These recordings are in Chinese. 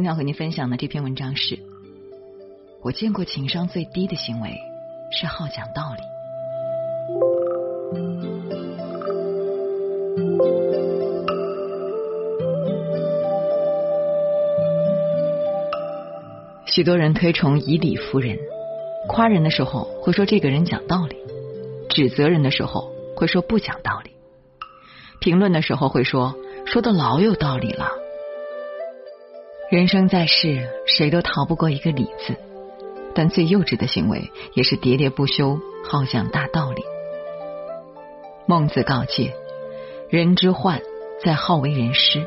今天要和您分享的这篇文章是：我见过情商最低的行为是好讲道理。许多人推崇以理服人，夸人的时候会说这个人讲道理，指责人的时候会说不讲道理，评论的时候会说说的老有道理了。人生在世，谁都逃不过一个“理”字，但最幼稚的行为也是喋喋不休，好讲大道理。孟子告诫：人之患在好为人师。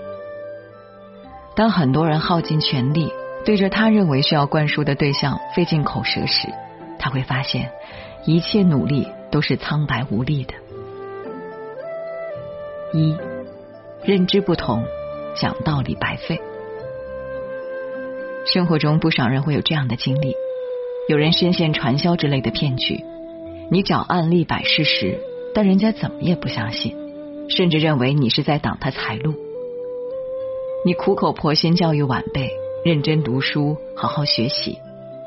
当很多人耗尽全力，对着他认为需要灌输的对象费尽口舌时，他会发现一切努力都是苍白无力的。一，认知不同，讲道理白费。生活中不少人会有这样的经历：有人深陷传销之类的骗局，你找案例摆事实，但人家怎么也不相信，甚至认为你是在挡他财路。你苦口婆心教育晚辈认真读书、好好学习，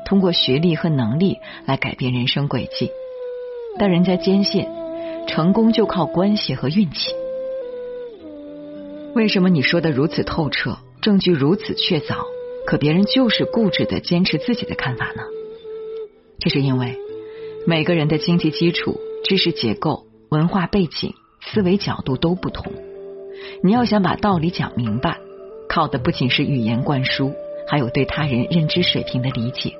通过学历和能力来改变人生轨迹，但人家坚信成功就靠关系和运气。为什么你说的如此透彻，证据如此确凿？可别人就是固执的坚持自己的看法呢？这是因为每个人的经济基础、知识结构、文化背景、思维角度都不同。你要想把道理讲明白，靠的不仅是语言灌输，还有对他人认知水平的理解。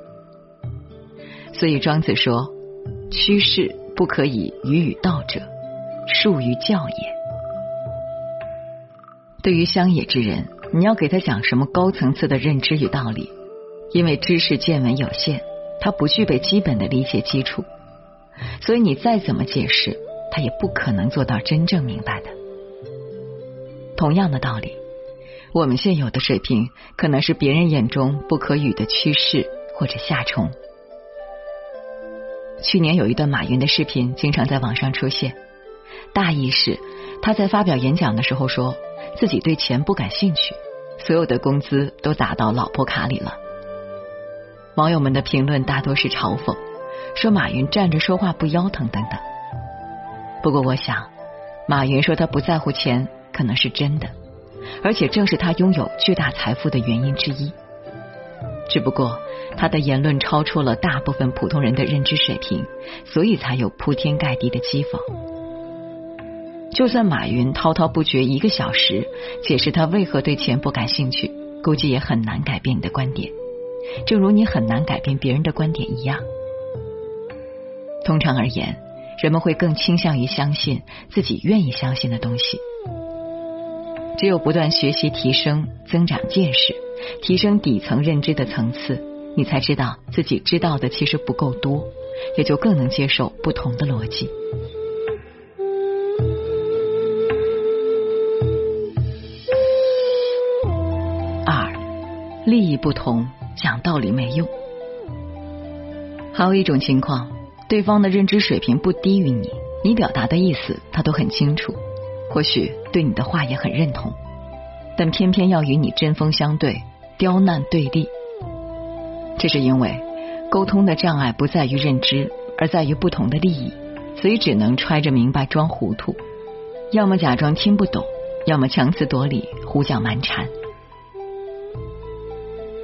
所以庄子说：“趋势不可以语与道者，术于教也。”对于乡野之人。你要给他讲什么高层次的认知与道理？因为知识见闻有限，他不具备基本的理解基础，所以你再怎么解释，他也不可能做到真正明白的。同样的道理，我们现有的水平可能是别人眼中不可与的趋势或者下虫。去年有一段马云的视频经常在网上出现，大意是他在发表演讲的时候说。自己对钱不感兴趣，所有的工资都打到老婆卡里了。网友们的评论大多是嘲讽，说马云站着说话不腰疼等等。不过我想，马云说他不在乎钱，可能是真的，而且正是他拥有巨大财富的原因之一。只不过他的言论超出了大部分普通人的认知水平，所以才有铺天盖地的讥讽。就算马云滔滔不绝一个小时解释他为何对钱不感兴趣，估计也很难改变你的观点，正如你很难改变别人的观点一样。通常而言，人们会更倾向于相信自己愿意相信的东西。只有不断学习、提升、增长见识，提升底层认知的层次，你才知道自己知道的其实不够多，也就更能接受不同的逻辑。不同，讲道理没用。还有一种情况，对方的认知水平不低于你，你表达的意思他都很清楚，或许对你的话也很认同，但偏偏要与你针锋相对、刁难对立。这是因为沟通的障碍不在于认知，而在于不同的利益，所以只能揣着明白装糊涂，要么假装听不懂，要么强词夺理、胡搅蛮缠。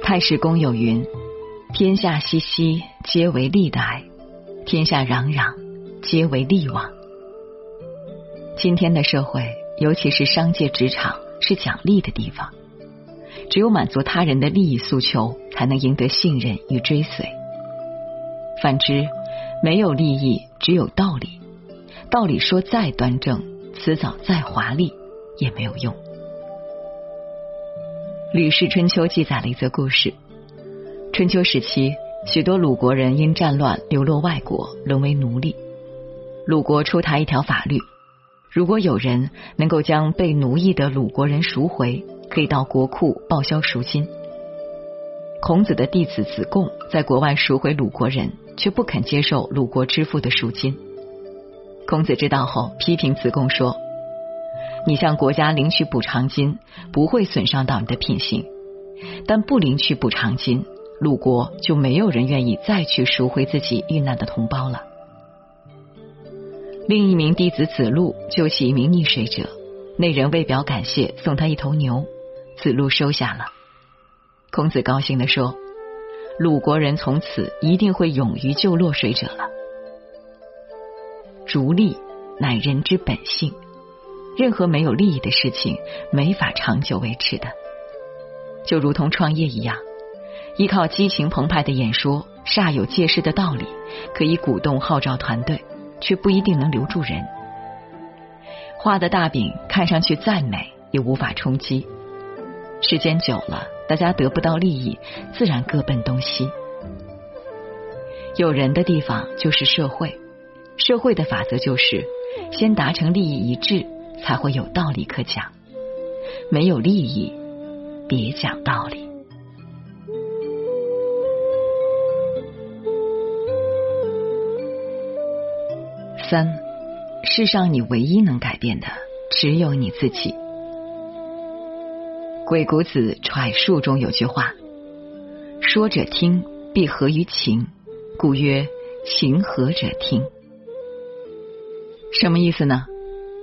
太史公有云：“天下熙熙，皆为利来；天下攘攘，皆为利往。”今天的社会，尤其是商界、职场，是讲利的地方。只有满足他人的利益诉求，才能赢得信任与追随。反之，没有利益，只有道理，道理说再端正，辞藻再华丽，也没有用。《吕氏春秋》记载了一则故事：春秋时期，许多鲁国人因战乱流落外国，沦为奴隶。鲁国出台一条法律，如果有人能够将被奴役的鲁国人赎回，可以到国库报销赎金。孔子的弟子子贡在国外赎回鲁国人，却不肯接受鲁国支付的赎金。孔子知道后，批评子贡说：“你向国家领取补偿金，不会损伤到你的品行；但不领取补偿金，鲁国就没有人愿意再去赎回自己遇难的同胞了。”另一名弟子子路救起一名溺水者，那人为表感谢，送他一头牛，子路收下了。孔子高兴地说：“鲁国人从此一定会勇于救落水者了。”逐利乃人之本性，任何没有利益的事情，没法长久维持的。就如同创业一样，依靠激情澎湃的演说，煞有介事的道理，可以鼓动号召团队。却不一定能留住人。画的大饼看上去再美，也无法充饥。时间久了，大家得不到利益，自然各奔东西。有人的地方就是社会，社会的法则就是先达成利益一致，才会有道理可讲。没有利益，别讲道理。三，世上你唯一能改变的，只有你自己。《鬼谷子揣述》中有句话：“说者听，必合于情，故曰情合者听。”什么意思呢？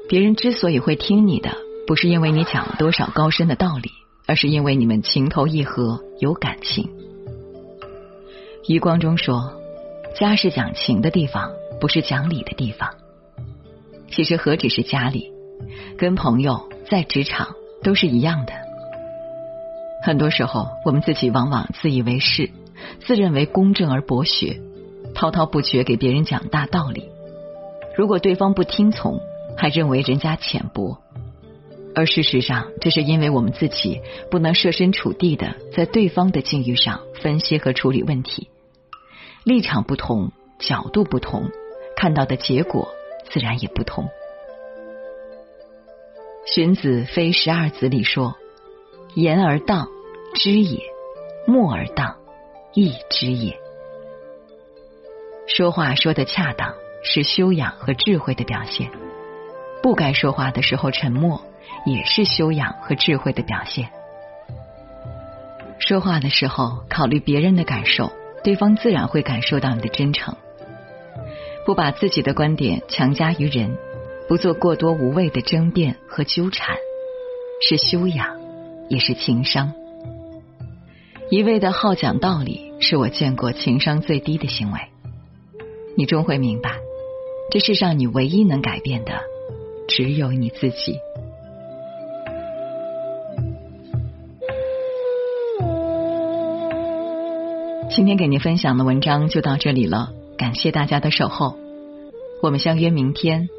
别人之所以会听你的，不是因为你讲了多少高深的道理，而是因为你们情投意合，有感情。余光中说：“家是讲情的地方。”不是讲理的地方，其实何止是家里，跟朋友在职场都是一样的。很多时候，我们自己往往自以为是，自认为公正而博学，滔滔不绝给别人讲大道理。如果对方不听从，还认为人家浅薄，而事实上，这是因为我们自己不能设身处地的在对方的境遇上分析和处理问题，立场不同，角度不同。看到的结果自然也不同。荀子《非十二子》里说：“言而当，知也；默而当，义之也。”说话说的恰当，是修养和智慧的表现；不该说话的时候沉默，也是修养和智慧的表现。说话的时候考虑别人的感受，对方自然会感受到你的真诚。不把自己的观点强加于人，不做过多无谓的争辩和纠缠，是修养，也是情商。一味的好讲道理，是我见过情商最低的行为。你终会明白，这世上你唯一能改变的，只有你自己。今天给您分享的文章就到这里了。感谢大家的守候，我们相约明天。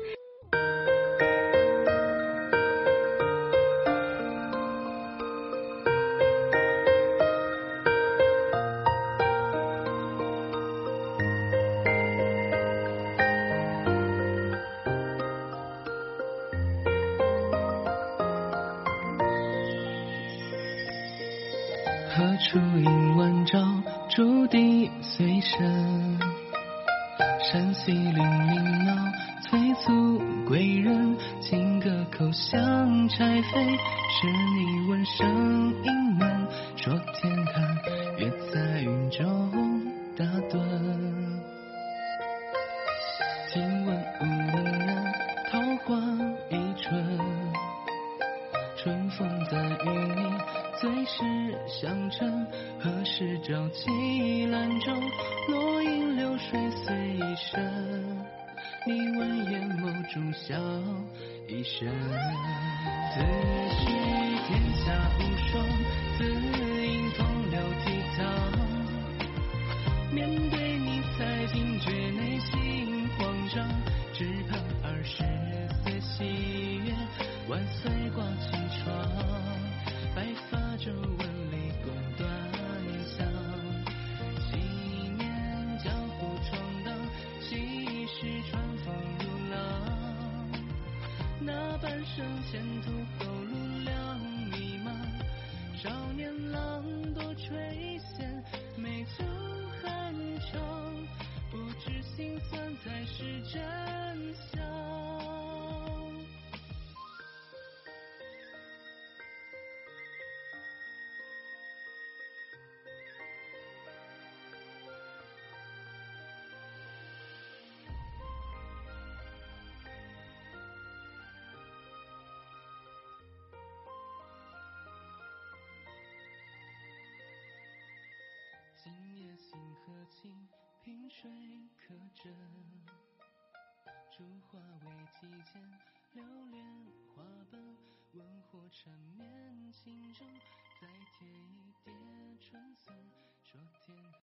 何处应万丈，注定随身。山溪林鸣闹，催促归人。听歌口响柴扉，是你闻声应门。说天寒，眼眸中笑一声。自诩天下无双，自生前途后路两迷茫。少年郎多垂涎，美酒酣畅，不知心酸才是真相。星河清，萍水可枕。烛花未几间，流连花瓣。温火缠绵情衷，再添一叠春色，说天。